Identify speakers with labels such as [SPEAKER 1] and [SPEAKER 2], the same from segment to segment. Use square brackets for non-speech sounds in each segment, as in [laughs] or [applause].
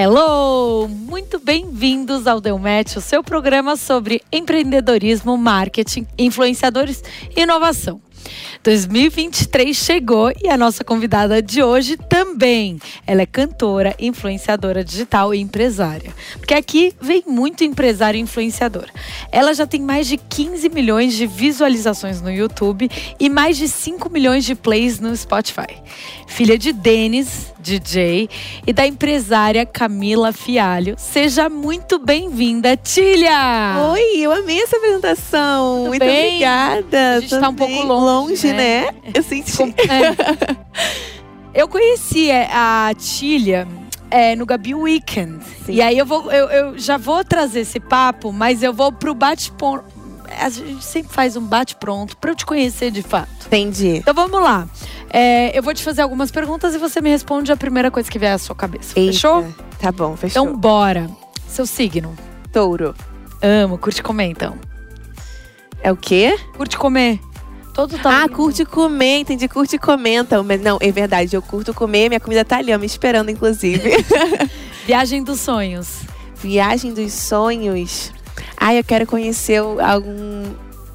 [SPEAKER 1] Hello! Muito bem-vindos ao Deu Match, o seu programa sobre empreendedorismo, marketing, influenciadores e inovação. 2023 chegou e a nossa convidada de hoje também. Ela é cantora, influenciadora digital e empresária. Porque aqui vem muito empresário e influenciador. Ela já tem mais de 15 milhões de visualizações no YouTube e mais de 5 milhões de plays no Spotify. Filha de Denis, DJ, e da empresária Camila Fialho. Seja muito bem-vinda, Tília!
[SPEAKER 2] Oi, eu amei essa apresentação.
[SPEAKER 1] Tudo
[SPEAKER 2] muito
[SPEAKER 1] bem?
[SPEAKER 2] obrigada.
[SPEAKER 1] A gente tá um pouco longe, né?
[SPEAKER 2] né? Eu senti.
[SPEAKER 1] É. Eu conheci é, a Tília é, no Gabi Weekend.
[SPEAKER 2] Sim.
[SPEAKER 1] E aí eu, vou, eu, eu já vou trazer esse papo, mas eu vou pro bate-pronto. A gente sempre faz um bate-pronto pra eu te conhecer de fato.
[SPEAKER 2] Entendi.
[SPEAKER 1] Então vamos lá. É, eu vou te fazer algumas perguntas e você me responde a primeira coisa que vier à sua cabeça.
[SPEAKER 2] Eita.
[SPEAKER 1] Fechou?
[SPEAKER 2] Tá bom, fechou.
[SPEAKER 1] Então bora. Seu signo.
[SPEAKER 2] touro.
[SPEAKER 1] Amo, curte comer então.
[SPEAKER 2] É o quê?
[SPEAKER 1] Curte comer. Todo tá
[SPEAKER 2] ah, curte comer, entendi. Curte e comenta. Mas não, é verdade, eu curto comer. Minha comida tá ali, ó, me esperando, inclusive. [laughs]
[SPEAKER 1] Viagem dos sonhos.
[SPEAKER 2] Viagem dos sonhos. Ai, eu quero conhecer algum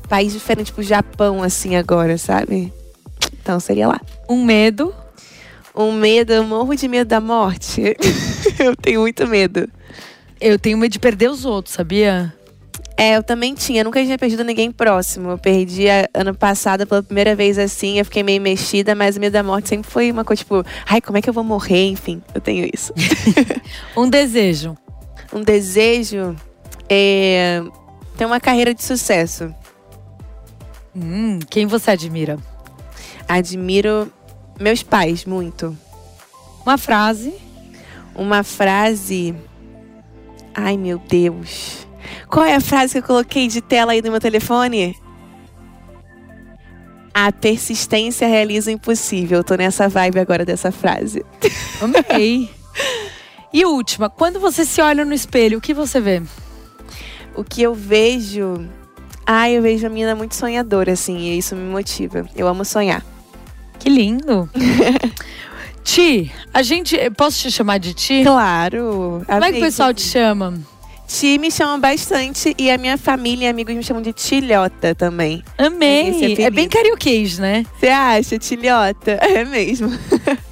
[SPEAKER 2] país diferente, tipo Japão, assim, agora, sabe? Então seria lá.
[SPEAKER 1] Um medo.
[SPEAKER 2] Um medo, eu morro de medo da morte. [laughs] eu tenho muito medo.
[SPEAKER 1] Eu tenho medo de perder os outros, sabia?
[SPEAKER 2] É, eu também tinha. Nunca tinha perdido ninguém próximo. Eu perdi a- ano passado pela primeira vez assim. Eu fiquei meio mexida, mas o medo da morte sempre foi uma coisa tipo, ai, como é que eu vou morrer? Enfim, eu tenho isso. [laughs]
[SPEAKER 1] Um desejo.
[SPEAKER 2] um desejo é ter uma carreira de sucesso.
[SPEAKER 1] Hum, quem você admira?
[SPEAKER 2] Admiro meus pais muito.
[SPEAKER 1] Uma frase.
[SPEAKER 2] Uma frase. Ai, meu Deus. Qual é a frase que eu coloquei de tela aí no meu telefone? A persistência realiza o impossível. Eu tô nessa vibe agora dessa frase.
[SPEAKER 1] Amei. [laughs] e última, quando você se olha no espelho, o que você vê?
[SPEAKER 2] O que eu vejo. Ai, eu vejo a menina muito sonhadora, assim, e isso me motiva. Eu amo sonhar.
[SPEAKER 1] Que lindo. [laughs] Ti, a gente. Posso te chamar de Ti?
[SPEAKER 2] Claro.
[SPEAKER 1] Como é que o pessoal te chama?
[SPEAKER 2] Ti me chama bastante e a minha família e amigos me chamam de Tilhota também. É
[SPEAKER 1] Amei.
[SPEAKER 2] apelido.
[SPEAKER 1] É bem carioquês, né?
[SPEAKER 2] Você acha, Tilhota? [laughs] É mesmo.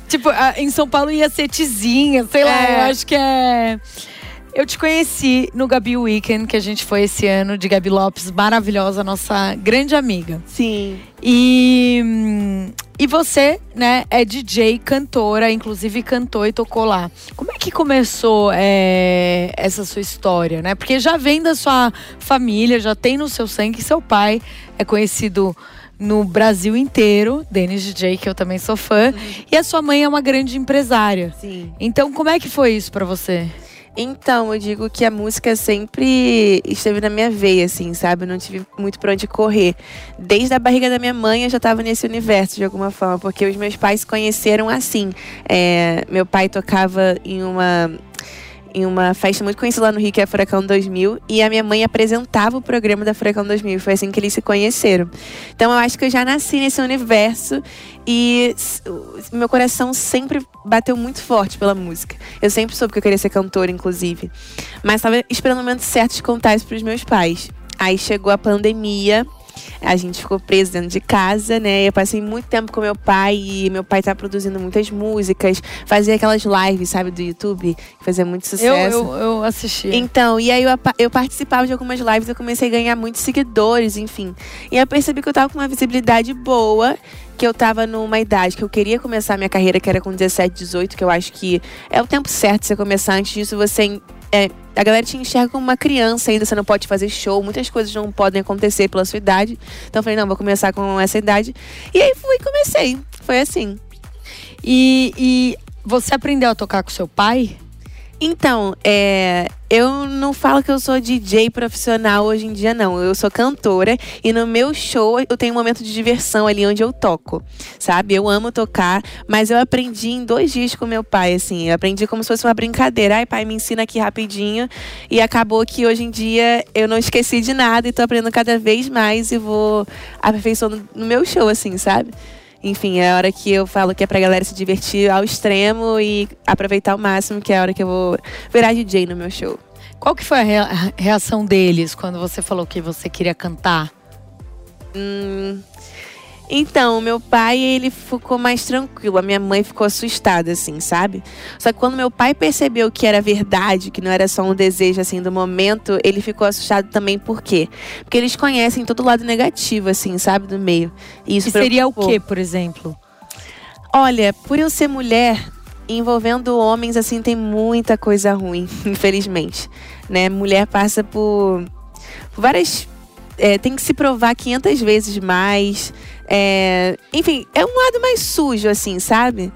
[SPEAKER 1] Tipo, em São Paulo ia ser Tizinha, sei lá,
[SPEAKER 2] É.
[SPEAKER 1] eu acho que é. Eu te conheci no Gabi Weekend, que a gente foi esse ano, de Gabi Lopes, maravilhosa, nossa grande amiga.
[SPEAKER 2] Sim.
[SPEAKER 1] E, hum, e você, né, é DJ, cantora, inclusive cantou e tocou lá. Como é que começou é, essa sua história, né? Porque já vem da sua família, já tem no seu sangue, seu pai é conhecido no Brasil inteiro, Denis DJ, que eu também sou fã, e a sua mãe é uma grande empresária.
[SPEAKER 2] Sim.
[SPEAKER 1] Então, como é que foi isso pra você?
[SPEAKER 2] Então, eu digo que a música sempre esteve na minha veia, assim, sabe? Eu não tive muito pra onde correr. Desde a barriga da minha mãe, eu já tava nesse universo, de alguma forma, porque os meus pais se conheceram assim. É, meu pai tocava em uma. Em uma festa muito conhecida lá no Rio, que é a Furacão 2000, e a minha mãe apresentava o programa da Furacão 2000. Foi assim que eles se conheceram. Então eu acho que eu já nasci nesse universo e meu coração sempre bateu muito forte pela música. Eu sempre soube que eu queria ser cantora, inclusive. Mas estava esperando o momento certo de contar isso pros meus pais. Aí chegou a pandemia, a gente ficou preso dentro de casa, né? Eu passei muito tempo com meu pai e meu pai tá produzindo muitas músicas, fazia aquelas lives, sabe, do YouTube, que fazia muito
[SPEAKER 1] Eu,
[SPEAKER 2] sucesso.
[SPEAKER 1] eu, eu assisti.
[SPEAKER 2] Então, e aí eu, eu participava de algumas lives, eu comecei a ganhar muitos seguidores, enfim. E eu percebi que eu tava com uma visibilidade boa, que eu tava numa idade que eu queria começar a minha carreira, que era com 17, 18, que eu acho que é o tempo certo você começar. Antes disso, você. é, a galera te enxerga como uma criança ainda, você não pode fazer show, muitas coisas não podem acontecer pela sua idade. Então eu falei, não, vou começar com essa idade. E aí fui e comecei. Foi assim.
[SPEAKER 1] E, e você aprendeu a tocar com seu pai?
[SPEAKER 2] Então, é, eu não falo que eu sou DJ profissional hoje em dia, não. Eu sou cantora e no meu show eu tenho um momento de diversão ali onde eu toco, sabe? Eu amo tocar, mas eu aprendi em dois dias com meu pai, assim. Eu aprendi como se fosse uma brincadeira. Ai, pai, me ensina aqui rapidinho. E acabou que hoje em dia eu não esqueci de nada e tô aprendendo cada vez mais e vou aperfeiçoando no meu show, assim, sabe? Enfim, é a hora que eu falo que é pra galera se divertir ao extremo e aproveitar ao máximo, que é a hora que eu vou virar DJ no meu show.
[SPEAKER 1] Qual que foi a reação deles quando você falou que você queria cantar?
[SPEAKER 2] Hum, então, meu pai, ele ficou mais tranquilo. A minha mãe ficou assustada, assim, sabe? Só que quando meu pai percebeu que era verdade, que não era só um desejo, assim, do momento, ele ficou assustado também. Por quê? Porque eles conhecem todo o lado negativo, assim, sabe? Do meio.
[SPEAKER 1] E isso e seria o quê, por exemplo?
[SPEAKER 2] Olha, por eu ser mulher, envolvendo homens, assim, tem muita coisa ruim, [laughs] infelizmente. Né? Mulher passa por, por várias é, tem que se provar 500 vezes mais. É, enfim, é um lado mais sujo, assim, sabe?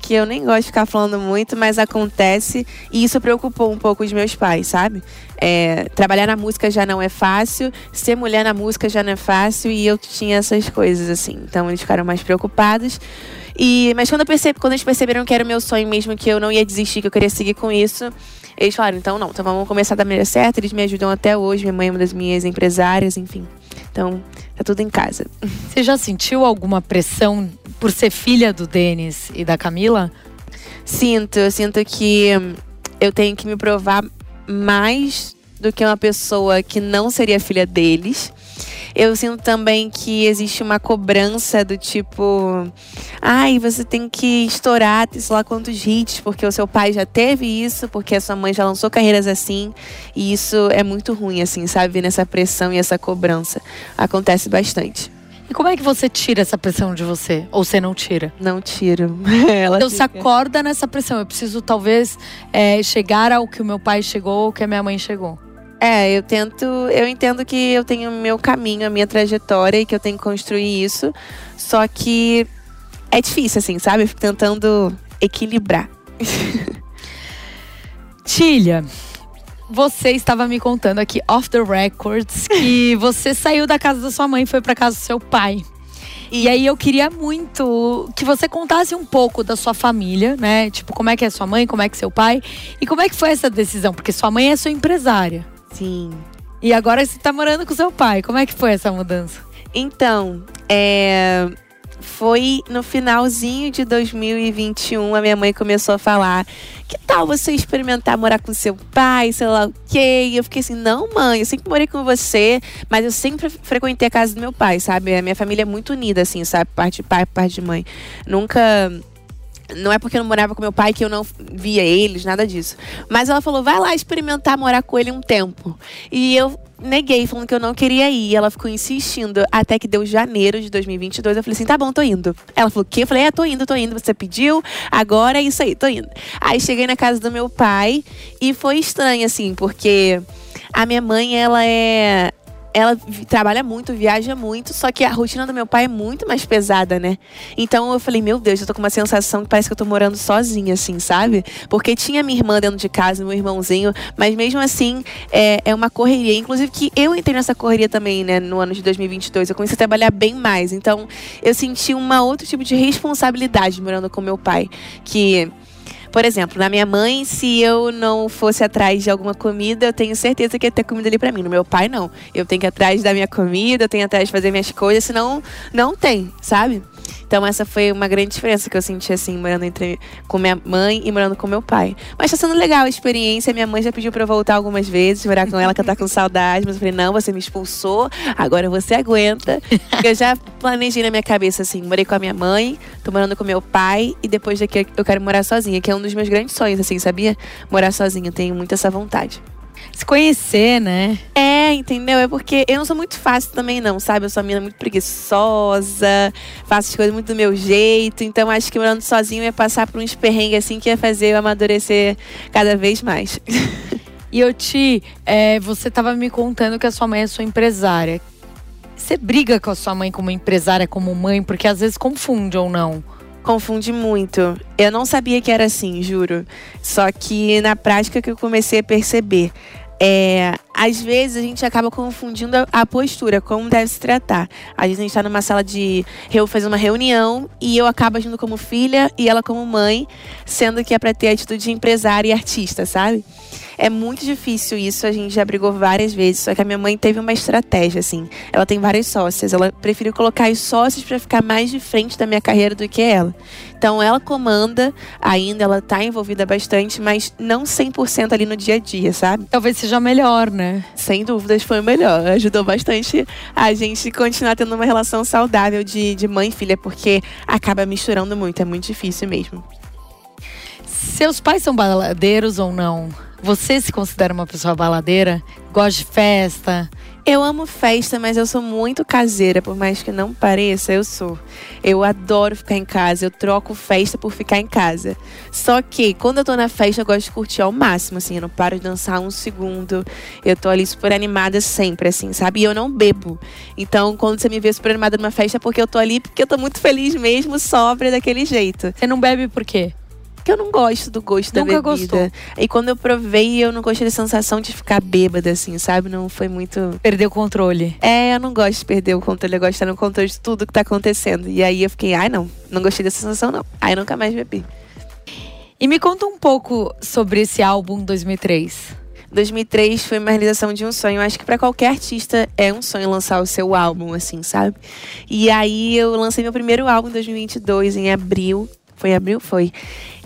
[SPEAKER 2] Que eu nem gosto de ficar falando muito, mas acontece. E isso preocupou um pouco os meus pais, sabe? É, trabalhar na música já não é fácil, ser mulher na música já não é fácil, e eu tinha essas coisas, assim. Então eles ficaram mais preocupados. E, mas quando, eu quando eles perceberam que era o meu sonho mesmo, que eu não ia desistir, que eu queria seguir com isso, eles falaram, então não, então vamos começar da maneira certa. Eles me ajudam até hoje, minha mãe é uma das minhas empresárias, enfim. Então, tá tudo em casa. [laughs]
[SPEAKER 1] Você já sentiu alguma pressão por ser filha do Denis e da Camila?
[SPEAKER 2] Sinto, eu sinto que eu tenho que me provar mais do que uma pessoa que não seria filha deles. Eu sinto também que existe uma cobrança do tipo, ai, você tem que estourar, sei lá quantos hits, porque o seu pai já teve isso, porque a sua mãe já lançou carreiras assim. E isso é muito ruim, assim, sabe? Nessa pressão e essa cobrança. Acontece bastante.
[SPEAKER 1] E como é que você tira essa pressão de você? Ou você não tira?
[SPEAKER 2] Não tiro. [laughs]
[SPEAKER 1] Ela então fica... você acorda nessa pressão. Eu preciso talvez é, chegar ao que o meu pai chegou, ou que a minha mãe chegou.
[SPEAKER 2] É, eu tento, eu entendo que eu tenho meu caminho, a minha trajetória e que eu tenho que construir isso. Só que é difícil, assim, sabe? Eu fico tentando equilibrar. [laughs]
[SPEAKER 1] Tilha, você estava me contando aqui off the records que [laughs] você saiu da casa da sua mãe e foi para casa do seu pai. E aí eu queria muito que você contasse um pouco da sua família, né? Tipo, como é que é sua mãe, como é que é seu pai e como é que foi essa decisão, porque sua mãe é sua empresária.
[SPEAKER 2] Sim.
[SPEAKER 1] E agora você tá morando com seu pai. Como é que foi essa mudança?
[SPEAKER 2] Então, é foi no finalzinho de 2021 a minha mãe começou a falar: "Que tal você experimentar morar com seu pai, sei lá o quê?" E eu fiquei assim: "Não, mãe, eu sempre morei com você, mas eu sempre frequentei a casa do meu pai, sabe? A minha família é muito unida assim, sabe? Parte de pai, parte de mãe. Nunca não é porque eu não morava com meu pai que eu não via eles, nada disso. Mas ela falou: vai lá experimentar morar com ele um tempo. E eu neguei, falando que eu não queria ir. Ela ficou insistindo até que deu janeiro de 2022. Eu falei assim: tá bom, tô indo. Ela falou: o quê? Eu falei: é, tô indo, tô indo. Você pediu, agora é isso aí, tô indo. Aí cheguei na casa do meu pai e foi estranho, assim, porque a minha mãe, ela é ela trabalha muito, viaja muito, só que a rotina do meu pai é muito mais pesada, né? Então eu falei, meu Deus, eu tô com uma sensação que parece que eu tô morando sozinha, assim, sabe? Porque tinha minha irmã dentro de casa, meu irmãozinho, mas mesmo assim é, é uma correria. Inclusive que eu entrei nessa correria também, né, no ano de 2022. Eu comecei a trabalhar bem mais. Então eu senti uma outro tipo de responsabilidade morando com meu pai, que por exemplo, na minha mãe, se eu não fosse atrás de alguma comida, eu tenho certeza que ia ter comida ali para mim. No meu pai, não. Eu tenho que ir atrás da minha comida, eu tenho que ir atrás de fazer minhas coisas, senão não tem, sabe? Então essa foi uma grande diferença que eu senti assim, morando entre com minha mãe e morando com meu pai. Mas tá sendo legal a experiência. Minha mãe já pediu para eu voltar algumas vezes, morar com ela, que tá com saudade, mas eu falei: "Não, você me expulsou, agora você aguenta". eu já planejei na minha cabeça assim, morei com a minha mãe, tô morando com meu pai e depois daqui eu quero morar sozinha, que é um dos meus grandes sonhos assim, sabia? Morar sozinha, tenho muito essa vontade
[SPEAKER 1] se conhecer, né?
[SPEAKER 2] É, entendeu? É porque eu não sou muito fácil também, não, sabe? Eu sou uma menina muito preguiçosa, faço as coisas muito do meu jeito. Então acho que morando sozinho ia passar por uns perrengues assim que ia fazer eu amadurecer cada vez mais. [laughs]
[SPEAKER 1] E eu te, é, você estava me contando que a sua mãe é sua empresária. Você briga com a sua mãe como empresária, como mãe, porque às vezes confunde ou não?
[SPEAKER 2] Confunde muito. Eu não sabia que era assim, juro. Só que na prática que eu comecei a perceber. É, às vezes a gente acaba confundindo a, postura, como deve se tratar. Às vezes a gente está numa sala de fazer uma reunião e eu acabo agindo como filha e ela como mãe, sendo que é para ter atitude de empresária e artista, sabe? É muito difícil isso, a gente já brigou várias vezes, só que a minha mãe teve uma estratégia, assim. Ela tem várias sócias, ela preferiu colocar os sócios para ficar mais de frente da minha carreira do que ela. Então ela comanda ainda, ela tá envolvida bastante, mas não 100% ali no dia a dia, sabe?
[SPEAKER 1] Talvez seja melhor, né?
[SPEAKER 2] Sem dúvidas foi melhor. Ajudou bastante a gente continuar tendo uma relação saudável de, de mãe e filha, porque acaba misturando muito, é muito difícil mesmo.
[SPEAKER 1] Seus pais são baladeiros ou não? Você se considera uma pessoa baladeira? Gosta de festa?
[SPEAKER 2] Eu amo festa, mas eu sou muito caseira, por mais que não pareça, eu sou. Eu adoro ficar em casa, eu troco festa por ficar em casa. Só que quando eu tô na festa, eu gosto de curtir ao máximo, assim, eu não paro de dançar um segundo. Eu tô ali super animada sempre, assim, sabe? E eu não bebo. Então, quando você me vê super animada numa festa, é porque eu tô ali, porque eu tô muito feliz mesmo, sóbria daquele jeito.
[SPEAKER 1] Você não bebe por quê?
[SPEAKER 2] Porque eu não gosto do gosto Nunca da bebida. Gostou. E quando eu provei, eu não gostei da sensação de ficar bêbada, assim, sabe? Não foi muito.
[SPEAKER 1] Perder o controle.
[SPEAKER 2] É, eu não gosto de perder o controle, eu gosto de estar no controle de tudo que tá acontecendo. E aí eu fiquei, ai não, não gostei dessa sensação, não. Aí nunca mais bebi.
[SPEAKER 1] E me conta um pouco sobre esse álbum 2003.
[SPEAKER 2] 2003 foi uma realização de um sonho. Acho que para qualquer artista é um sonho lançar o seu álbum, assim, sabe? E aí eu lancei meu primeiro álbum em 2022, em abril. Foi abril? Foi.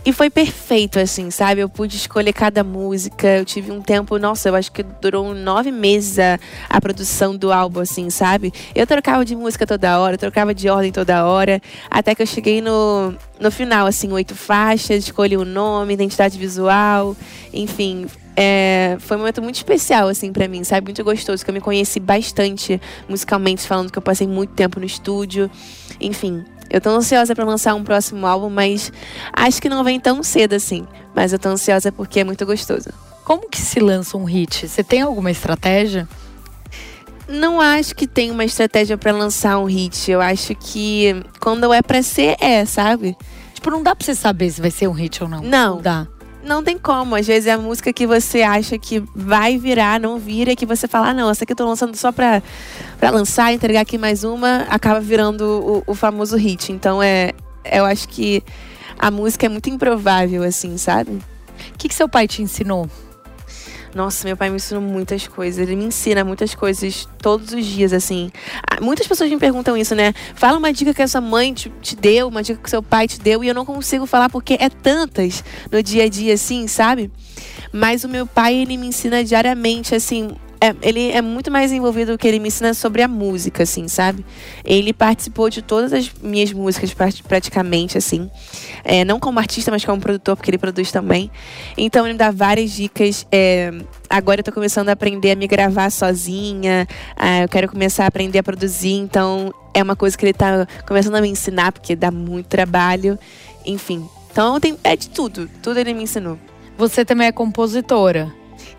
[SPEAKER 2] E foi perfeito, assim, sabe? Eu pude escolher cada música. Eu tive um tempo, nossa, eu acho que durou nove meses a, a produção do álbum, assim, sabe? Eu trocava de música toda hora, trocava de ordem toda hora. Até que eu cheguei no, no final, assim, oito faixas, escolhi o nome, identidade visual, enfim. É, foi um momento muito especial, assim, para mim, sabe? Muito gostoso, que eu me conheci bastante musicalmente, falando que eu passei muito tempo no estúdio. Enfim, eu tô ansiosa para lançar um próximo álbum, mas acho que não vem tão cedo assim. Mas eu tô ansiosa porque é muito gostoso.
[SPEAKER 1] Como que se lança um hit? Você tem alguma estratégia?
[SPEAKER 2] Não acho que tem uma estratégia para lançar um hit. Eu acho que quando é para ser, é, sabe?
[SPEAKER 1] Tipo, não dá pra você saber se vai ser um hit ou não.
[SPEAKER 2] Não.
[SPEAKER 1] Não dá
[SPEAKER 2] não tem como. Às vezes é a música que você acha que vai virar, não vira, que você fala, ah, não, essa aqui eu tô lançando só pra, pra lançar, entregar aqui mais uma, acaba virando o, o famoso hit. Então é. Eu acho que a música é muito improvável, assim, sabe?
[SPEAKER 1] O que, que seu pai te ensinou?
[SPEAKER 2] Nossa, meu pai me ensinou muitas coisas. Ele me ensina muitas coisas todos os dias, assim. Ah, muitas pessoas me perguntam isso, né? Fala uma dica que a sua mãe te, te deu, uma dica que seu pai te deu, e eu não consigo falar porque é tantas no dia a dia, assim, sabe? Mas o meu pai, ele me ensina diariamente, assim, é, ele é muito mais envolvido do que ele me ensina sobre a música, assim, sabe? Ele participou de todas as minhas músicas, praticamente, assim. É, não como artista, mas como produtor, porque ele produz também. Então, ele me dá várias dicas. É, agora eu tô começando a aprender a me gravar sozinha. É, eu quero começar a aprender a produzir. Então, é uma coisa que ele tá começando a me ensinar, porque dá muito trabalho. Enfim. Então, tem, é de tudo. Tudo ele me ensinou.
[SPEAKER 1] Você também é compositora.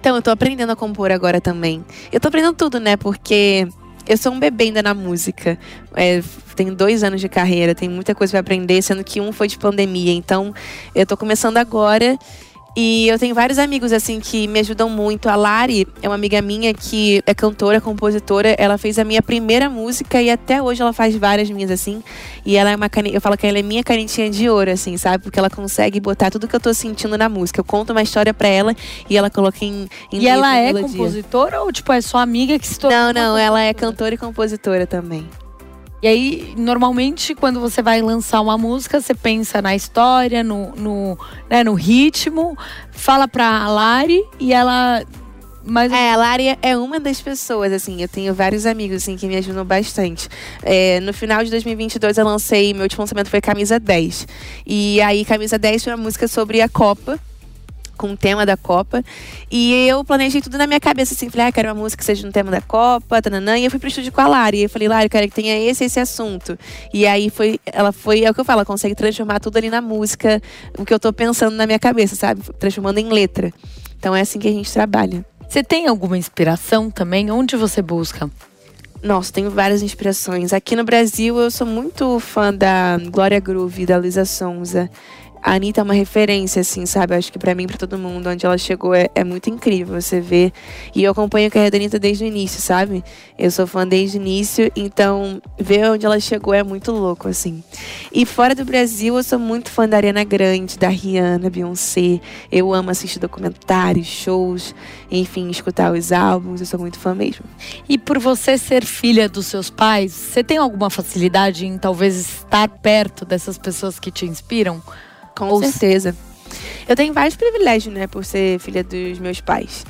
[SPEAKER 2] Então, eu tô aprendendo a compor agora também. Eu tô aprendendo tudo, né? Porque eu sou um bebê ainda na música. É, tenho dois anos de carreira, tem muita coisa para aprender, sendo que um foi de pandemia. Então, eu tô começando agora e eu tenho vários amigos, assim, que me ajudam muito. A Lari é uma amiga minha que é cantora, compositora. Ela fez a minha primeira música e até hoje ela faz várias minhas, assim. E ela é uma caneta, eu falo que ela é minha canetinha de ouro, assim, sabe? Porque ela consegue botar tudo que eu tô sentindo na música. Eu conto uma história pra ela e ela coloca em, em
[SPEAKER 1] E ela é melodia. compositora ou, tipo, é sua amiga que se tornou?
[SPEAKER 2] Não, não, ela é cantora e compositora também.
[SPEAKER 1] E aí, normalmente, quando você vai lançar uma música, você pensa na história, no, no, né, no ritmo, fala pra Lari e ela.
[SPEAKER 2] Mas... É, a Lari é uma das pessoas, assim, eu tenho vários amigos, assim, que me ajudam bastante. É, no final de 2022 eu lancei, meu último lançamento foi Camisa 10. E aí, Camisa 10 foi uma música sobre a Copa, com o tema da Copa. E eu planejei tudo na minha cabeça, assim, falei, ah, quero uma música que seja no tema da Copa, tananã. E eu fui pro estúdio com a Lari. E eu falei, Lari, eu quero que tenha esse esse assunto. E aí foi, ela foi, é o que eu falo, ela consegue transformar tudo ali na música, o que eu tô pensando na minha cabeça, sabe? Transformando em letra. Então é assim que a gente trabalha.
[SPEAKER 1] Você tem alguma inspiração também? Onde você busca?
[SPEAKER 2] Nossa, tenho várias inspirações. Aqui no Brasil, eu sou muito fã da Glória Groove, da Luísa Sonza a Anitta é uma referência, assim, sabe? Acho que para mim, para todo mundo, onde ela chegou é, é, muito incrível você ver. E eu acompanho a carreira da Anitta desde o início, sabe? Eu sou fã desde o início, então ver onde ela chegou é muito louco, assim. E fora do Brasil, eu sou muito fã da Ariana Grande, da Rihanna, Beyoncé. Eu amo assistir documentários, shows, enfim, escutar os álbuns. Eu sou muito fã mesmo.
[SPEAKER 1] E por você ser filha dos seus pais, você tem alguma facilidade em talvez estar perto dessas pessoas que te inspiram?
[SPEAKER 2] Com Ou certeza. Eu tenho vários privilégios, né, por ser filha dos meus pais.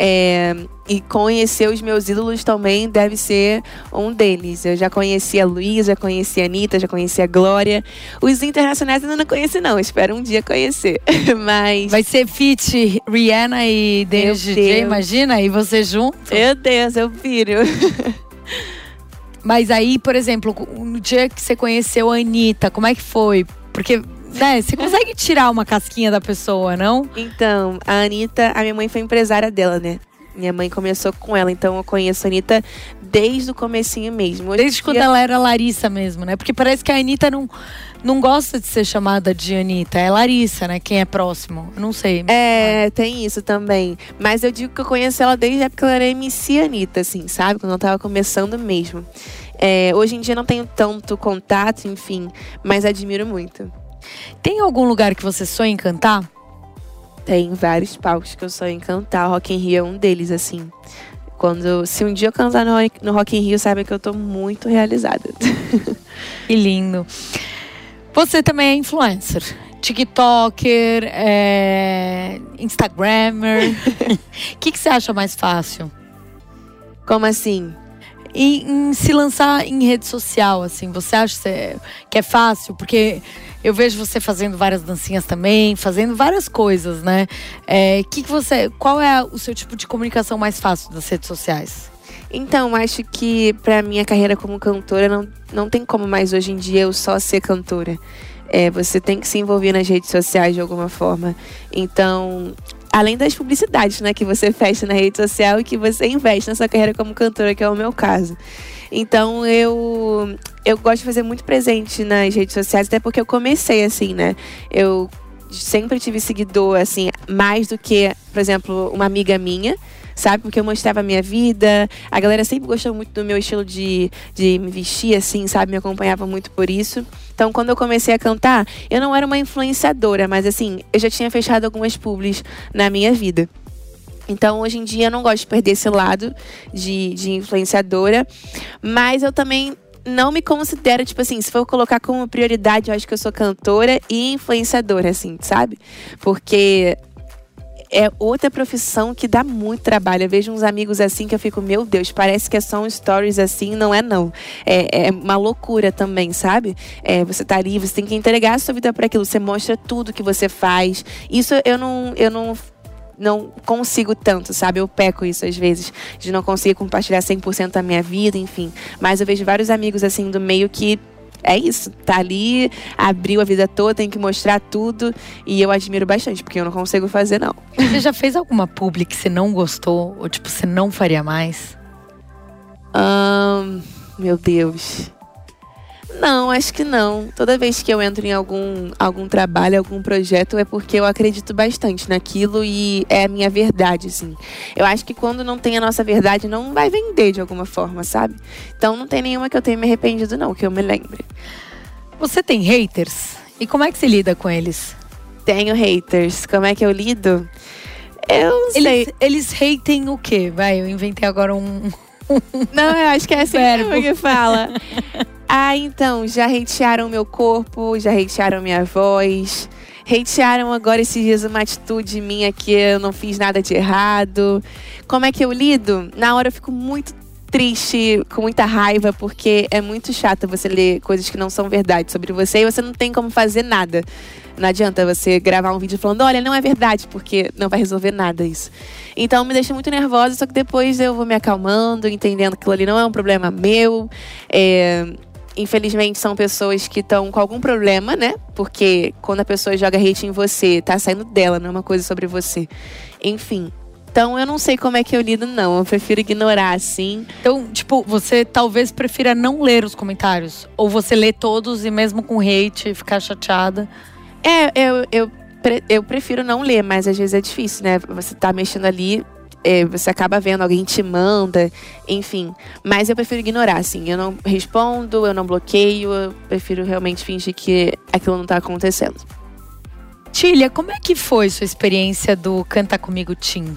[SPEAKER 2] É, e conhecer os meus ídolos também deve ser um deles. Eu já conheci a Luísa, já conheci a Anitta, já conheci a Glória. Os internacionais ainda não conheci, não. Espero um dia conhecer. [laughs] Mas.
[SPEAKER 1] Vai ser feat Rihanna e Dennis DJ, imagina? E você junto?
[SPEAKER 2] Meu Deus, eu piro. [laughs]
[SPEAKER 1] Mas aí, por exemplo, no dia que você conheceu a Anitta, como é que foi? Porque né, você consegue tirar uma casquinha da pessoa, não?
[SPEAKER 2] Então, a Anitta, a minha mãe foi empresária dela, né? Minha mãe começou com ela, então eu conheço a Anitta desde o comecinho mesmo.
[SPEAKER 1] Hoje desde quando ela era Larissa mesmo, né? Porque parece que a Anitta não, não gosta de ser chamada de Anitta. É Larissa, né? Quem é próximo. Eu não sei.
[SPEAKER 2] É, tem isso também. Mas eu digo que eu conheço ela desde a época que ela era MC Anitta, assim, sabe? Quando ela tava começando mesmo. É, hoje em dia não tenho tanto contato, enfim, mas admiro muito.
[SPEAKER 1] Tem algum lugar que você sonha em cantar?
[SPEAKER 2] Tem vários palcos que eu sonho em cantar. Rock in Rio é um deles, assim. Quando, se um dia eu cantar no, no Rock in Rio, sabe que eu tô muito realizada. [laughs]
[SPEAKER 1] Que lindo. Você também é influencer. TikToker, é, Instagrammer. [laughs] [laughs] O que, que você acha mais fácil?
[SPEAKER 2] Como assim?
[SPEAKER 1] Em, em, se lançar em rede social, assim, você acha que é fácil? Porque eu vejo você fazendo várias dancinhas também, fazendo várias coisas, né? É, que que você, qual é o seu tipo de comunicação mais fácil das redes sociais?
[SPEAKER 2] Então, acho que para minha carreira como cantora não, não tem como mais hoje em dia eu só ser cantora. É, você tem que se envolver nas redes sociais de alguma forma. Então, além das publicidades né, que você fecha na rede social e que você investe na sua carreira como cantora, que é o meu caso. Então eu eu gosto de fazer muito presente nas redes sociais, até porque eu comecei assim, né? Eu sempre tive seguidor, assim, mais do que, por exemplo, uma amiga minha sabe? Porque eu mostrava a minha vida. A galera sempre gostou muito do meu estilo de, de me vestir, assim, sabe? Me acompanhava muito por isso. Então, quando eu comecei a cantar, eu não era uma influenciadora, mas assim, eu já tinha fechado algumas publis na minha vida. Então, hoje em dia, eu não gosto de perder esse lado de, de influenciadora, mas eu também não me considero, tipo assim, se for colocar como prioridade, eu acho que eu sou cantora e influenciadora, assim, sabe? Porque é outra profissão que dá muito trabalho. Eu vejo uns amigos assim que eu fico, meu Deus, parece que é só um stories assim, não é não. É, é uma loucura também, sabe? É, você tá ali, você tem que entregar a sua vida para aquilo, você mostra tudo que você faz. Isso eu não, eu não não consigo tanto, sabe? Eu peco isso às vezes, de não conseguir compartilhar 100% da minha vida, enfim. Mas eu vejo vários amigos assim do meio que é isso, tá ali, abriu a vida toda, tem que mostrar tudo e eu admiro bastante, porque eu não consigo fazer não.
[SPEAKER 1] Você já fez alguma publi que você não gostou ou tipo você não faria mais?
[SPEAKER 2] Um, meu Deus. Não, acho que não. Toda vez que eu entro em algum, algum trabalho, algum projeto, é porque eu acredito bastante naquilo e é a minha verdade, assim. Eu acho que quando não tem a nossa verdade, não vai vender de alguma forma, sabe? Então não tem nenhuma que eu tenha me arrependido, não, que eu me lembre.
[SPEAKER 1] Você tem haters? E como é que se lida com eles?
[SPEAKER 2] Tenho haters. Como é que eu lido? Eu não sei.
[SPEAKER 1] Eles, hatem o quê? Vai, eu inventei agora um.
[SPEAKER 2] Não, eu acho que é assim que fala. [laughs] Ah, então, já hatearam meu corpo, já hatearam minha voz. Hatearam agora esses dias uma atitude minha que eu não fiz nada de errado. Como é que eu lido? Na hora eu fico muito triste, com muita raiva, porque é muito chato você ler coisas que não são verdade sobre você e você não tem como fazer nada. Não adianta você gravar um vídeo falando, olha, não é verdade, porque não vai resolver nada isso. Então me deixa muito nervosa, só que depois eu vou me acalmando, entendendo que aquilo ali não é um problema meu. É, infelizmente, são pessoas que estão com algum problema, né? Porque quando a pessoa joga hate em você, tá saindo dela, não é uma coisa sobre você. Enfim. Então eu não sei como é que eu lido, não. Eu prefiro ignorar, assim.
[SPEAKER 1] Então, tipo, você talvez prefira não ler os comentários? Ou você lê todos e mesmo com hate ficar chateada?
[SPEAKER 2] É, eu, eu, eu prefiro não ler, mas às vezes é difícil, né? Você tá mexendo ali, é, você acaba vendo, alguém te manda, enfim. Mas eu prefiro ignorar, assim. Eu não respondo, eu não bloqueio, eu prefiro realmente fingir que aquilo não tá acontecendo.
[SPEAKER 1] Tília, como é que foi sua experiência do Canta Comigo Tim?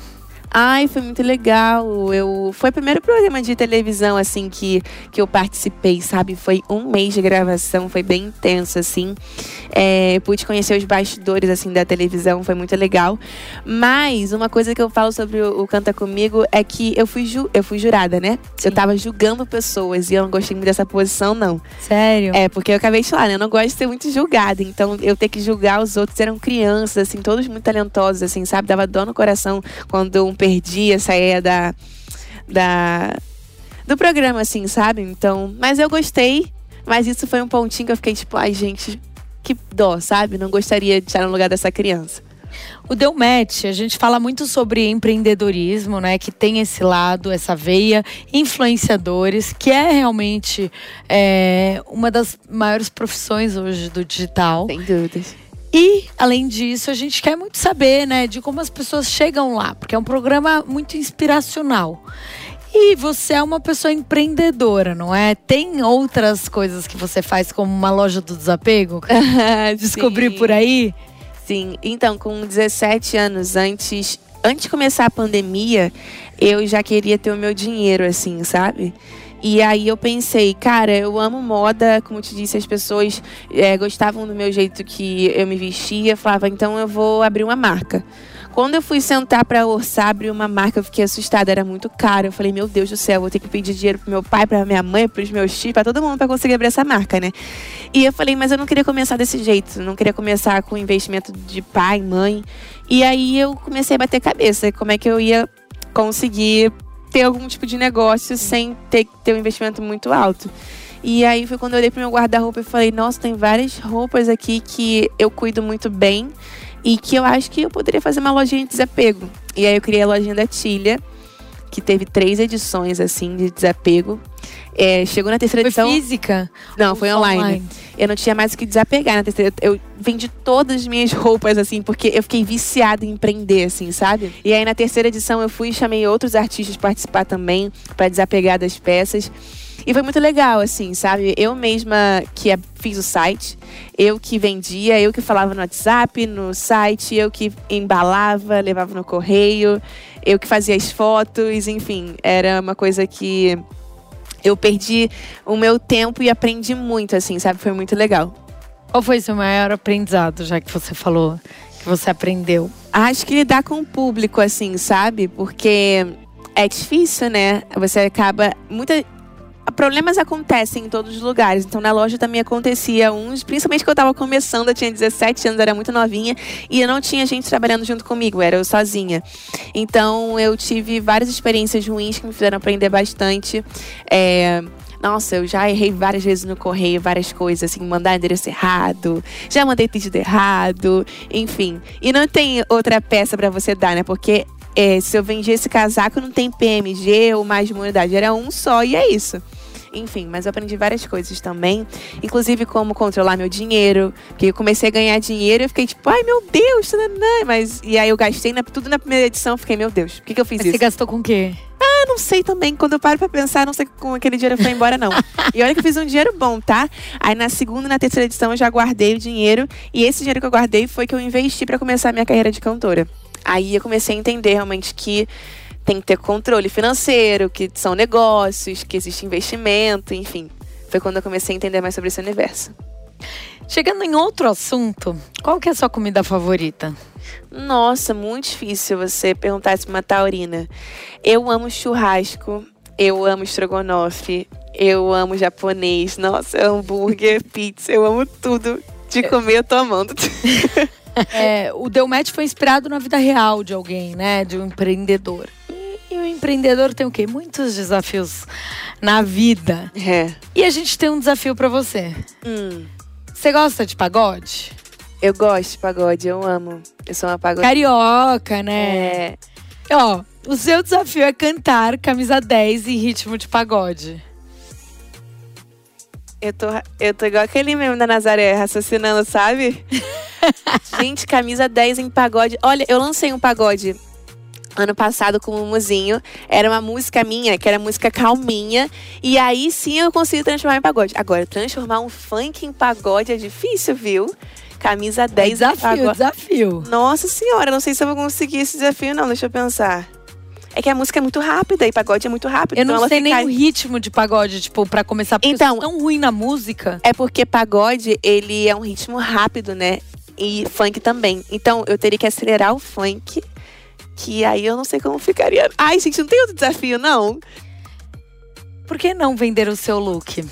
[SPEAKER 2] Ai, foi muito legal. Eu foi o primeiro programa de televisão assim que, que eu participei, sabe? Foi um mês de gravação, foi bem intenso assim. É, pude conhecer os bastidores assim da televisão, foi muito legal. Mas uma coisa que eu falo sobre o, o Canta Comigo é que eu fui ju, eu fui jurada, né?
[SPEAKER 1] Sim.
[SPEAKER 2] Eu tava julgando pessoas e eu não gostei muito dessa posição não.
[SPEAKER 1] Sério?
[SPEAKER 2] É, porque eu acabei de falar, né? Eu não gosto de ser muito julgada. Então, eu ter que julgar os outros eram crianças, assim, todos muito talentosos, assim, sabe? Dava dó no coração quando um perdia, saía da. da do programa, assim, sabe? Então. Mas eu gostei. Mas isso foi um pontinho que eu fiquei tipo, ai, gente, que dó, sabe? Não gostaria de estar no lugar dessa criança.
[SPEAKER 1] O Deu Match, a gente fala muito sobre empreendedorismo, né? Que tem esse lado, essa veia, influenciadores, que é realmente é, uma das maiores profissões hoje do digital.
[SPEAKER 2] Sem dúvidas.
[SPEAKER 1] E, além disso, a gente quer muito saber, né, de como as pessoas chegam lá, porque é um programa muito inspiracional. E você é uma pessoa empreendedora, não é? Tem outras coisas que você faz, como uma loja do desapego? [laughs] Descobri por aí?
[SPEAKER 2] Sim, então, com 17 anos antes, antes de começar a pandemia, eu já queria ter o meu dinheiro, assim, sabe? E aí eu pensei, cara, eu amo moda, como te disse, as pessoas eh, gostavam do meu jeito que eu me vestia, falava, então eu vou abrir uma marca. Quando eu fui sentar para orçar abrir uma marca, eu fiquei assustada, era muito caro. Eu falei, meu Deus do céu, vou ter que pedir dinheiro pro meu pai, pra minha mãe, pros meus tios, pra todo mundo para conseguir abrir essa marca, né? E eu falei, mas eu não queria começar desse jeito, não queria começar com investimento de pai, mãe. E aí eu comecei a bater cabeça, como é que eu ia conseguir ter algum tipo de negócio sem ter que ter um investimento muito alto. E aí foi quando eu olhei pro meu guarda-roupa e falei, nossa, tem várias roupas aqui que eu cuido muito bem e que eu acho que eu poderia fazer uma lojinha de desapego. E aí eu criei a lojinha da Tilha, que teve três edições assim de desapego. É, chegou na terceira
[SPEAKER 1] Foi
[SPEAKER 2] edição.
[SPEAKER 1] física?
[SPEAKER 2] Não, foi
[SPEAKER 1] só
[SPEAKER 2] online. Eu não tinha mais o que desapegar na terceira. Eu vendi todas as minhas [laughs] roupas, assim, porque eu fiquei viciada em empreender, assim, sabe? E aí na terceira edição eu fui e chamei outros artistas para participar também, para desapegar das peças. E foi muito legal, assim, sabe? Eu mesma que é- fiz o site, eu que vendia, eu que falava no WhatsApp, no site, eu que embalava, levava no correio, eu que fazia as fotos, enfim, era uma coisa que eu perdi o meu tempo e aprendi muito, assim, sabe? Foi muito legal.
[SPEAKER 1] Qual foi seu maior aprendizado, já que você falou que você aprendeu?
[SPEAKER 2] Acho que lidar com o público, assim, sabe? Porque é difícil, né? Você acaba. Muita... Problemas acontecem em todos os lugares. Então, na loja também acontecia uns, principalmente que eu tava começando, eu tinha 17 anos, era muito novinha, e eu não tinha gente trabalhando junto comigo, era eu sozinha. Então, eu tive várias experiências ruins que me fizeram aprender bastante. É, Nossa, eu já errei várias vezes no correio, várias coisas, assim, mandar endereço errado, já mandei pedido errado, enfim. E não tem outra peça pra você dar, né? Porque é, se eu vendi esse casaco, não tem PMG ou mais de uma unidade, era um só e é isso. Enfim, mas eu aprendi várias coisas também, inclusive como controlar meu dinheiro, porque eu comecei a ganhar dinheiro e eu fiquei tipo, ai meu Deus, tananã, mas e aí eu gastei na- tudo na primeira edição, fiquei, meu Deus, por que, que eu fiz
[SPEAKER 1] Mas
[SPEAKER 2] isso?
[SPEAKER 1] Você gastou com o quê?
[SPEAKER 2] Eu não sei também. Quando eu paro pra pensar, não sei como aquele dinheiro foi embora, não. e olha que eu fiz um dinheiro bom, tá? Aí na segunda e na terceira edição eu já guardei o dinheiro. E esse dinheiro que eu guardei foi que eu investi pra começar a minha carreira de cantora. Aí eu comecei a entender realmente que tem que ter controle financeiro, que são negócios, que existe investimento, enfim. Foi quando eu comecei a entender mais sobre esse universo.
[SPEAKER 1] Chegando em outro assunto, qual que é a sua comida favorita?
[SPEAKER 2] Nossa, muito difícil você perguntar isso pra uma taurina. Eu amo churrasco, eu amo estrogonofe, eu amo japonês, nossa, hambúrguer, [laughs] pizza, eu amo tudo. De comer, eu tô amando. [laughs]
[SPEAKER 1] É, o Deu Match foi inspirado na vida real de alguém, né? De um empreendedor. E, o empreendedor tem o quê? Muitos desafios na vida.
[SPEAKER 2] É.
[SPEAKER 1] E a gente tem um desafio pra você.
[SPEAKER 2] Hum,
[SPEAKER 1] Você gosta de pagode?
[SPEAKER 2] eu gosto de pagode, eu amo. Eu sou uma pagode.
[SPEAKER 1] Carioca, né?
[SPEAKER 2] É.
[SPEAKER 1] Ó, o seu desafio é cantar camisa 10 em ritmo de pagode.
[SPEAKER 2] Eu tô, eu tô igual aquele meme da Nazaré, raciocinando, sabe? [laughs] [laughs] Gente, camisa 10 em pagode. Olha, eu lancei um pagode ano passado com o Muzinho. Era uma música minha, que era música calminha. E aí sim eu consegui transformar em pagode. Agora, transformar um funk em pagode é difícil, viu? Camisa 10
[SPEAKER 1] é desafio,
[SPEAKER 2] pagode.
[SPEAKER 1] desafio.
[SPEAKER 2] Nossa senhora, não sei se eu vou conseguir esse desafio, não. Deixa eu pensar. É que a música é muito rápida e pagode é muito rápido.
[SPEAKER 1] Eu não
[SPEAKER 2] então
[SPEAKER 1] sei
[SPEAKER 2] fica...
[SPEAKER 1] nem o ritmo de pagode, tipo, para começar, porque então, eu sou tão ruim na música.
[SPEAKER 2] É porque pagode, ele é um ritmo rápido, né? E funk também. Então, eu teria que acelerar o funk, que aí eu não sei como ficaria. Ai, gente, não tem outro desafio, não?
[SPEAKER 1] Por que não vender o seu look?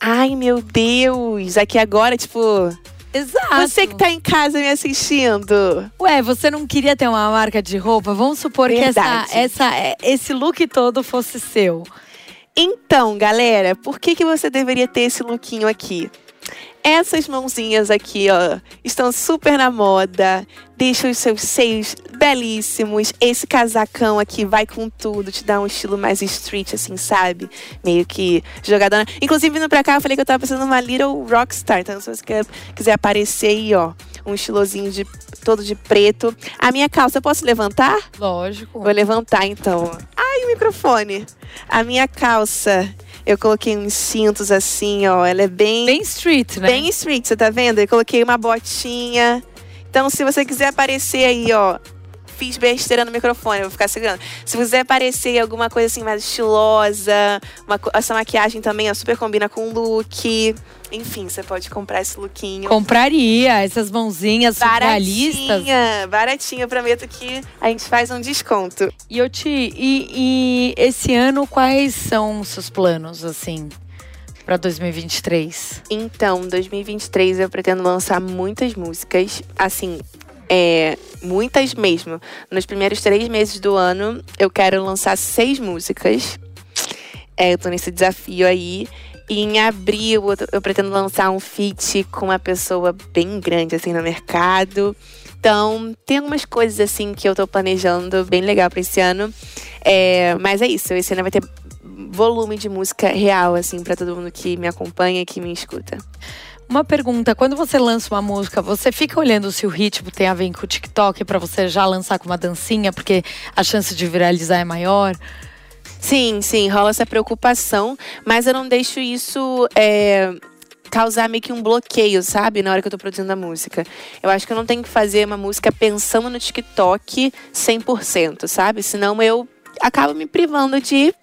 [SPEAKER 2] Ai, meu Deus! Aqui agora, tipo,
[SPEAKER 1] Exato.
[SPEAKER 2] Você que tá em casa me assistindo.
[SPEAKER 1] Ué, você não queria ter uma marca de roupa? Vamos supor Verdade. que essa, essa, é, esse look todo fosse seu.
[SPEAKER 2] Então, galera, por que, que você deveria ter esse lookinho aqui? Essas mãozinhas aqui, ó, estão super na moda. Deixa os seus seios belíssimos. Esse casacão aqui vai com tudo, te dá um estilo mais street, assim, sabe? Meio que jogadona. Inclusive, vindo pra cá, eu falei que eu tava pensando numa Little Rockstar. Então, se você quer, quiser aparecer aí, ó, um estilozinho de todo de preto. A minha calça, eu posso levantar?
[SPEAKER 1] Lógico.
[SPEAKER 2] Vou levantar, então. Ai, o microfone. A minha calça eu coloquei uns cintos assim, ó. Ela é bem.
[SPEAKER 1] Bem street, né?
[SPEAKER 2] Bem street, você tá vendo? Eu coloquei uma botinha. Então, se você quiser aparecer aí, ó. Fiz besteira no microfone, vou ficar segurando. Se você quiser aparecer alguma coisa assim mais estilosa, uma, essa maquiagem também ó, super combina com o look. Enfim, você pode comprar esse lookinho.
[SPEAKER 1] Compraria essas mãozinhas
[SPEAKER 2] baratinha, Baratinha, baratinha. Prometo que a gente faz um desconto.
[SPEAKER 1] E eu te. E, e esse ano, quais são os seus planos, assim? para 2023?
[SPEAKER 2] Então, 2023 eu pretendo lançar muitas músicas, assim, é, muitas mesmo. Nos primeiros três meses do ano, eu quero lançar seis músicas. É, eu tô nesse desafio aí. E em abril eu pretendo lançar um feat com uma pessoa bem grande assim no mercado. Então, tem algumas coisas assim que eu tô planejando bem legal para esse ano. É, mas é isso, esse ano vai ter volume de música real assim para todo mundo que me acompanha, e que me escuta.
[SPEAKER 1] Uma pergunta, quando você lança uma música, você fica olhando se o ritmo tem a ver com o TikTok para você já lançar com uma dancinha, porque a chance de viralizar é maior?
[SPEAKER 2] Sim, sim, rola essa preocupação, mas eu não deixo isso é, causar meio que um bloqueio, sabe? Na hora que eu tô produzindo a música. Eu acho que eu não tenho que fazer uma música pensando no TikTok 100%, sabe? Senão eu acabo me privando de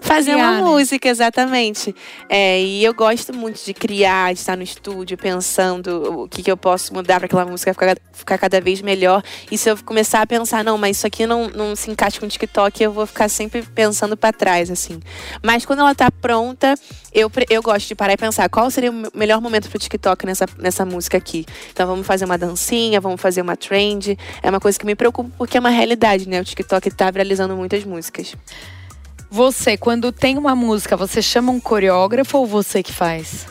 [SPEAKER 2] fazer criar, uma né? música, exatamente. É, e eu gosto muito de criar, de estar no estúdio pensando o que, que eu posso mudar para aquela música ficar, ficar cada vez melhor. E se eu começar a pensar, não, mas isso aqui não, não se encaixa com o TikTok, eu vou ficar sempre pensando para trás, assim. Mas quando ela tá pronta, eu, eu gosto de parar e pensar qual seria o melhor momento pro TikTok nessa, nessa música aqui. Então vamos fazer uma dancinha, vamos fazer uma trend. É uma coisa que me preocupa porque é uma realidade, né? O TikTok tá viralizando muitas músicas.
[SPEAKER 1] Você, quando tem uma música, você chama um coreógrafo ou você que faz?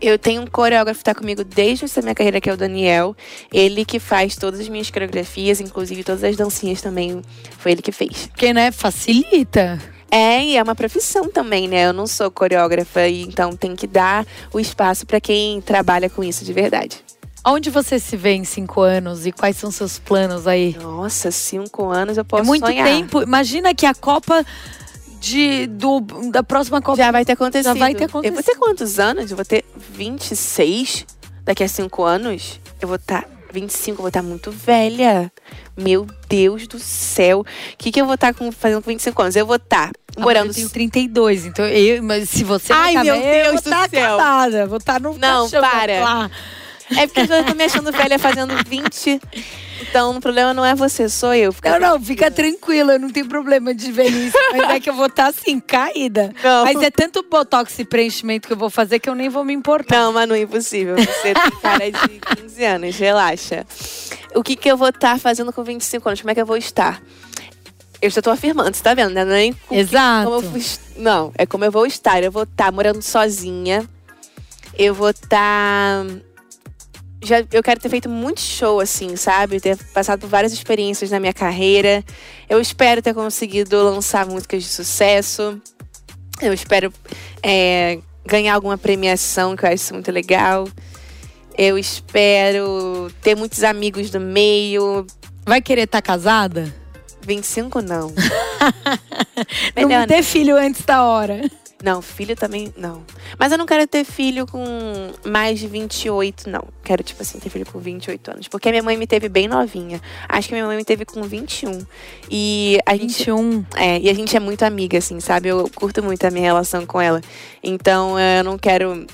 [SPEAKER 2] Eu tenho um coreógrafo que está comigo desde a minha carreira, que é o Daniel. Ele que faz todas as minhas coreografias, inclusive todas as dancinhas também. Foi ele que fez.
[SPEAKER 1] Porque, né, facilita.
[SPEAKER 2] É, e é uma profissão também, né? Eu não sou coreógrafa, então tem que dar o espaço para quem trabalha com isso de verdade.
[SPEAKER 1] Onde você se vê em cinco anos e quais são seus planos aí?
[SPEAKER 2] Nossa, cinco anos eu posso
[SPEAKER 1] É muito
[SPEAKER 2] sonhar.
[SPEAKER 1] tempo. Imagina que a Copa de, do, da próxima Copa.
[SPEAKER 2] Já vai ter acontecido.
[SPEAKER 1] Já vai ter acontecido.
[SPEAKER 2] Eu vou ter quantos anos? Eu vou ter 26 daqui a 5 anos. Eu vou estar. Tá, 25, eu vou estar tá muito velha. Meu Deus do céu. O que, que eu vou estar tá com, fazendo com 25 anos? Eu vou estar tá morando.
[SPEAKER 1] Eu tenho 32, então eu, mas se você
[SPEAKER 2] Ai, meu Deus eu vou do
[SPEAKER 1] tá
[SPEAKER 2] céu.
[SPEAKER 1] Acabada, vou estar tá no
[SPEAKER 2] Não, para. Lá. É porque eu tô me achando velha fazendo 20. Então, o problema não é você, sou eu.
[SPEAKER 1] Fica não, não, fica tranquila, eu não tenho problema de velhice. [laughs] mas é que eu vou estar tá, assim, caída. Não. Mas é tanto botox e preenchimento que eu vou fazer que eu nem vou me importar.
[SPEAKER 2] Não, Manu, impossível. Você tem cara de 15 anos, relaxa. O que, que eu vou estar tá fazendo com 25 anos? Como é que eu vou estar? Eu já estou afirmando, você tá vendo, né? Não é nem
[SPEAKER 1] Exato.
[SPEAKER 2] Que, não, é como eu vou estar. Eu vou estar tá morando sozinha. Eu vou estar já, eu quero ter feito muito show, assim, sabe? Ter passado por várias experiências na minha carreira. Eu espero ter conseguido lançar músicas de sucesso. Eu espero é, ganhar alguma premiação, que eu acho muito legal. Eu espero ter muitos amigos do meio.
[SPEAKER 1] Vai querer estar tá casada?
[SPEAKER 2] 25 não. [laughs]
[SPEAKER 1] não ter filho antes da hora.
[SPEAKER 2] Não, filho também não. Mas eu não quero ter filho com mais de 28, não. Quero, tipo assim, ter filho com 28 anos. Porque a minha mãe me teve bem novinha. Acho que minha mãe me teve com 21. E a
[SPEAKER 1] 21?
[SPEAKER 2] Gente, é, e a gente é muito amiga, assim, sabe? Eu curto muito a minha relação com ela. Então eu não quero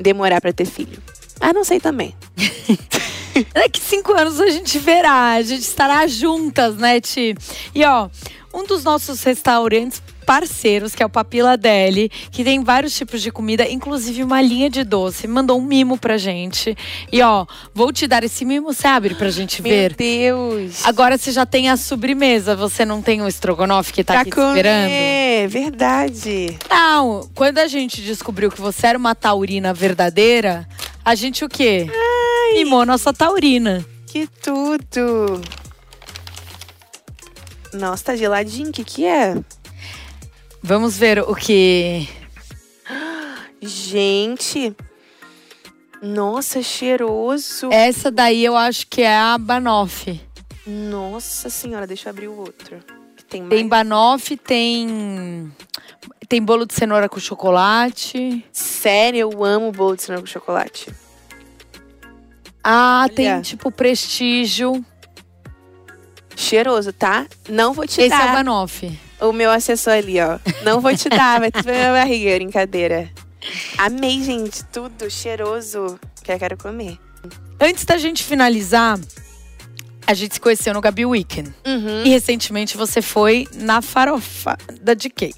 [SPEAKER 2] demorar para ter filho. Ah, não sei também. [laughs]
[SPEAKER 1] Daqui cinco anos a gente verá, a gente estará juntas, né, Ti? E ó, um dos nossos restaurantes parceiros, que é o Papila Deli, que tem vários tipos de comida, inclusive uma linha de doce. Mandou um mimo pra gente. E ó, vou te dar esse mimo, você abre pra gente
[SPEAKER 2] Meu
[SPEAKER 1] ver.
[SPEAKER 2] Meu Deus!
[SPEAKER 1] Agora você já tem a sobremesa, você não tem o estrogonofe que tá pra aqui comer. esperando?
[SPEAKER 2] É, verdade.
[SPEAKER 1] Não, quando a gente descobriu que você era uma taurina verdadeira, a gente o quê? Ai. Mimou nossa taurina.
[SPEAKER 2] Que tudo! Nossa, tá geladinho, o que que é?
[SPEAKER 1] Vamos ver o que.
[SPEAKER 2] Gente. Nossa, cheiroso.
[SPEAKER 1] Essa daí eu acho que é a Banoff.
[SPEAKER 2] Nossa senhora, deixa eu abrir o outro.
[SPEAKER 1] Tem, mais? tem Banoff, tem. Tem bolo de cenoura com chocolate.
[SPEAKER 2] Sério, eu amo bolo de cenoura com chocolate.
[SPEAKER 1] Ah, Olha. tem tipo prestígio.
[SPEAKER 2] Cheiroso, tá? Não vou te
[SPEAKER 1] Esse
[SPEAKER 2] dar.
[SPEAKER 1] Esse é o Banoff
[SPEAKER 2] o meu assessor ali, ó. Não vou te dar, vai te ver minha barriga, brincadeira. Amei, gente, tudo cheiroso. Que eu quero comer.
[SPEAKER 1] Antes da gente finalizar, a gente se conheceu no Gabi Weekend.
[SPEAKER 2] Uhum.
[SPEAKER 1] E recentemente você foi na farofa da DK.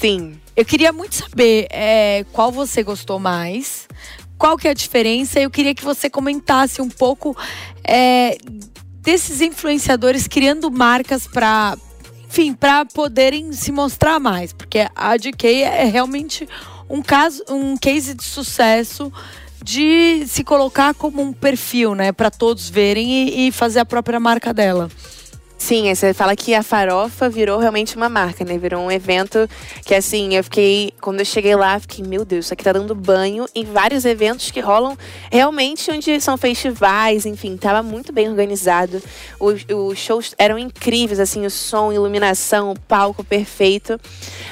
[SPEAKER 2] Sim.
[SPEAKER 1] Eu queria muito saber é, qual você gostou mais, qual que é a diferença. Eu queria que você comentasse um pouco é, desses influenciadores criando marcas para enfim, para poderem se mostrar mais, porque a DK é realmente um caso, um case de sucesso de se colocar como um perfil, né, para todos verem e, e fazer a própria marca dela.
[SPEAKER 2] Sim, você fala que a farofa virou realmente uma marca, né? Virou um evento que, assim, eu fiquei. Quando eu cheguei lá, fiquei, meu Deus, isso aqui tá dando banho em vários eventos que rolam realmente onde são festivais, enfim, tava muito bem organizado. Os, os shows eram incríveis, assim, o som, iluminação, o palco perfeito.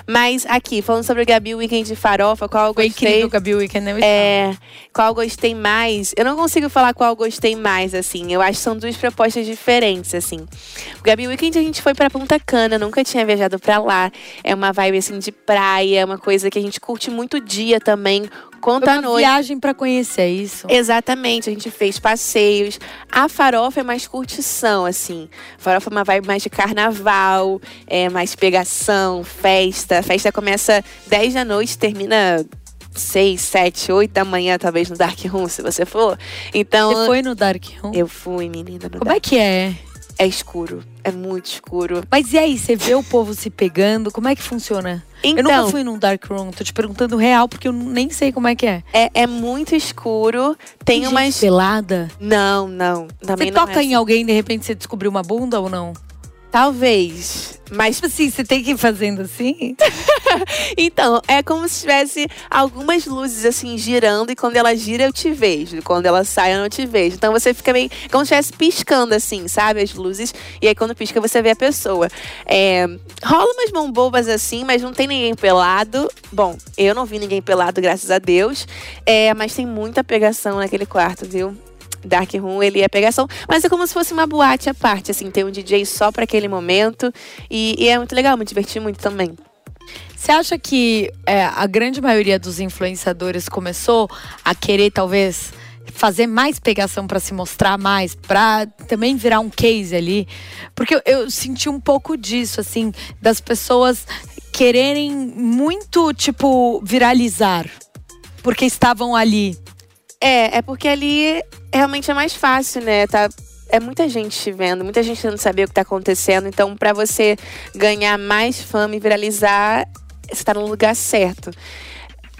[SPEAKER 2] Mas aqui, falando sobre o Gabi Weekend de farofa, qual eu gostei.
[SPEAKER 1] Foi incrível o Gabi Weekend, né?
[SPEAKER 2] É. Qual eu gostei mais? Eu não consigo falar qual eu gostei mais, assim. Eu acho que são duas propostas diferentes, assim. O Gabi Weekend a gente foi para Punta Cana, nunca tinha viajado para lá. É uma vibe assim de praia, é uma coisa que a gente curte muito dia também. Conta
[SPEAKER 1] a noite. viagem para conhecer isso.
[SPEAKER 2] Exatamente, a gente fez passeios. A farofa é mais curtição, assim. A farofa é uma vibe mais de carnaval, é mais pegação, festa. A festa começa 10 da noite, termina 6, 7, 8 da manhã, talvez no Dark Room, se você for. Então.
[SPEAKER 1] Você foi no Dark Room?
[SPEAKER 2] Eu fui, menina.
[SPEAKER 1] Como é Dark é que é?
[SPEAKER 2] É escuro. É muito escuro.
[SPEAKER 1] Mas e aí, você vê o povo se pegando? Como é que funciona? Então, eu nunca então. fui num dark room, tô te perguntando real, porque eu nem sei como é que é.
[SPEAKER 2] É, é muito escuro. Tem, tem umas.
[SPEAKER 1] pelada?
[SPEAKER 2] Não, não.
[SPEAKER 1] Você
[SPEAKER 2] não
[SPEAKER 1] toca é assim. em alguém de repente você descobriu uma bunda ou não?
[SPEAKER 2] Talvez. Mas
[SPEAKER 1] tipo assim, você tem que ir fazendo assim? [laughs]
[SPEAKER 2] então, é como se tivesse algumas luzes assim girando e quando ela gira eu te vejo, quando ela sai eu não te vejo. Então você fica meio como se estivesse piscando assim, sabe, as luzes. E aí quando pisca você vê a pessoa. É, rola umas mão bobas assim, mas não tem ninguém pelado. Bom, eu não vi ninguém pelado, graças a Deus. É, mas tem muita pegação naquele quarto, viu? Dark Room, ele é pegação, mas é como se fosse uma boate à parte, assim, tem um DJ só para aquele momento e, e, é muito legal, me diverti muito também.
[SPEAKER 1] Você acha que é, a grande maioria dos influenciadores começou a querer, talvez, fazer mais pegação para se mostrar mais, para também virar um case ali? Porque eu, eu senti um pouco disso, assim, das pessoas quererem muito, tipo, viralizar, porque estavam ali.
[SPEAKER 2] É, é porque ali realmente é mais fácil, né? Tá, é muita gente te vendo, muita gente não saber o que está acontecendo. Então, para você ganhar mais fama e viralizar, você está no lugar certo.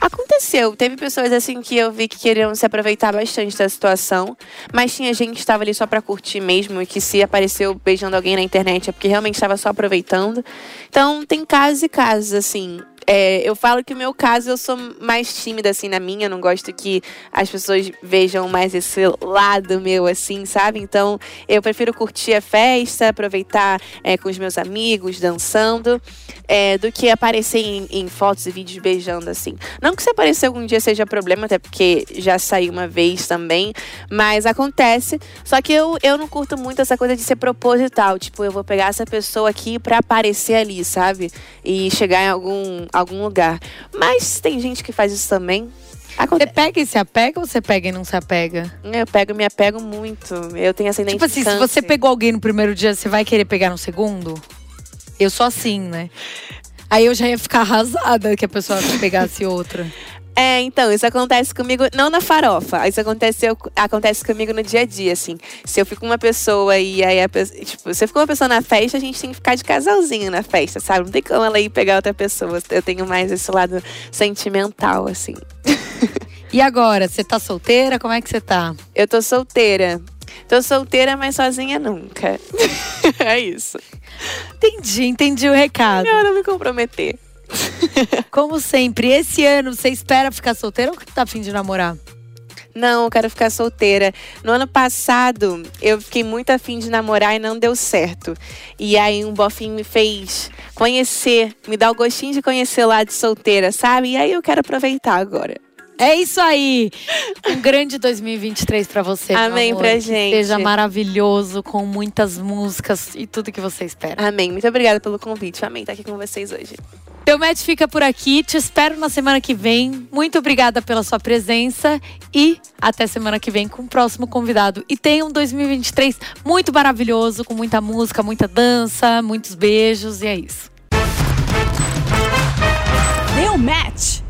[SPEAKER 2] Aconteceu, teve pessoas assim que eu vi que queriam se aproveitar bastante da situação, mas tinha gente que estava ali só para curtir mesmo e que se apareceu beijando alguém na internet é porque realmente estava só aproveitando. Então, tem casos e casos assim. É, eu falo que no meu caso eu sou mais tímida, assim, na minha. Eu não gosto que as pessoas vejam mais esse lado meu, assim, sabe? Então eu prefiro curtir a festa, aproveitar é, com os meus amigos, dançando, é, do que aparecer em, em, fotos e vídeos beijando, assim. Não que se aparecer algum dia seja problema, até porque já saí uma vez também, mas acontece. Só que eu, eu não curto muito essa coisa de ser proposital. Tipo, eu vou pegar essa pessoa aqui pra aparecer ali, sabe? E chegar em algum, algum lugar. Mas tem gente que faz isso também.
[SPEAKER 1] Você pega e se apega ou você pega e não se apega?
[SPEAKER 2] Eu pego e me apego muito. Eu tenho ascendente
[SPEAKER 1] Tipo assim, se você pegou alguém no primeiro dia, você vai querer pegar no segundo? Eu sou assim, né? Aí eu já ia ficar arrasada que a pessoa pegasse outra.
[SPEAKER 2] É, então, isso acontece comigo, não na farofa, isso acontece, acontece comigo no dia a dia, assim. Se eu fico com uma pessoa e aí a pessoa, tipo, se eu fico com uma pessoa na festa, a gente tem que ficar de casalzinho na festa, sabe? Não tem como ela ir pegar outra pessoa. Eu tenho mais esse lado sentimental, assim. [laughs]
[SPEAKER 1] E agora, você tá solteira? Como é que você tá?
[SPEAKER 2] Eu tô solteira. Tô solteira, mas sozinha nunca. [laughs] é isso.
[SPEAKER 1] Entendi, entendi o recado.
[SPEAKER 2] Melhor não me comprometer. [laughs]
[SPEAKER 1] Como sempre, esse ano você espera ficar solteira ou tá afim de namorar?
[SPEAKER 2] Não, eu quero ficar solteira. No ano passado, eu fiquei muito afim de namorar e não deu certo. E aí um bofinho me fez conhecer, me dá o gostinho de conhecer lá de solteira, sabe? E aí eu quero aproveitar agora.
[SPEAKER 1] É isso aí. Um grande 2023 para você.
[SPEAKER 2] Amém pra gente.
[SPEAKER 1] seja maravilhoso, com muitas músicas e tudo que você espera.
[SPEAKER 2] Amém. Muito obrigada pelo convite. Amém. Estar tá aqui com vocês hoje.
[SPEAKER 1] Teu match fica por aqui. Te espero na semana que vem. Muito obrigada pela sua presença e até semana que vem com o próximo convidado. E tenha um 2023 muito maravilhoso, com muita música, muita dança, muitos beijos e é isso.
[SPEAKER 3] Deu match.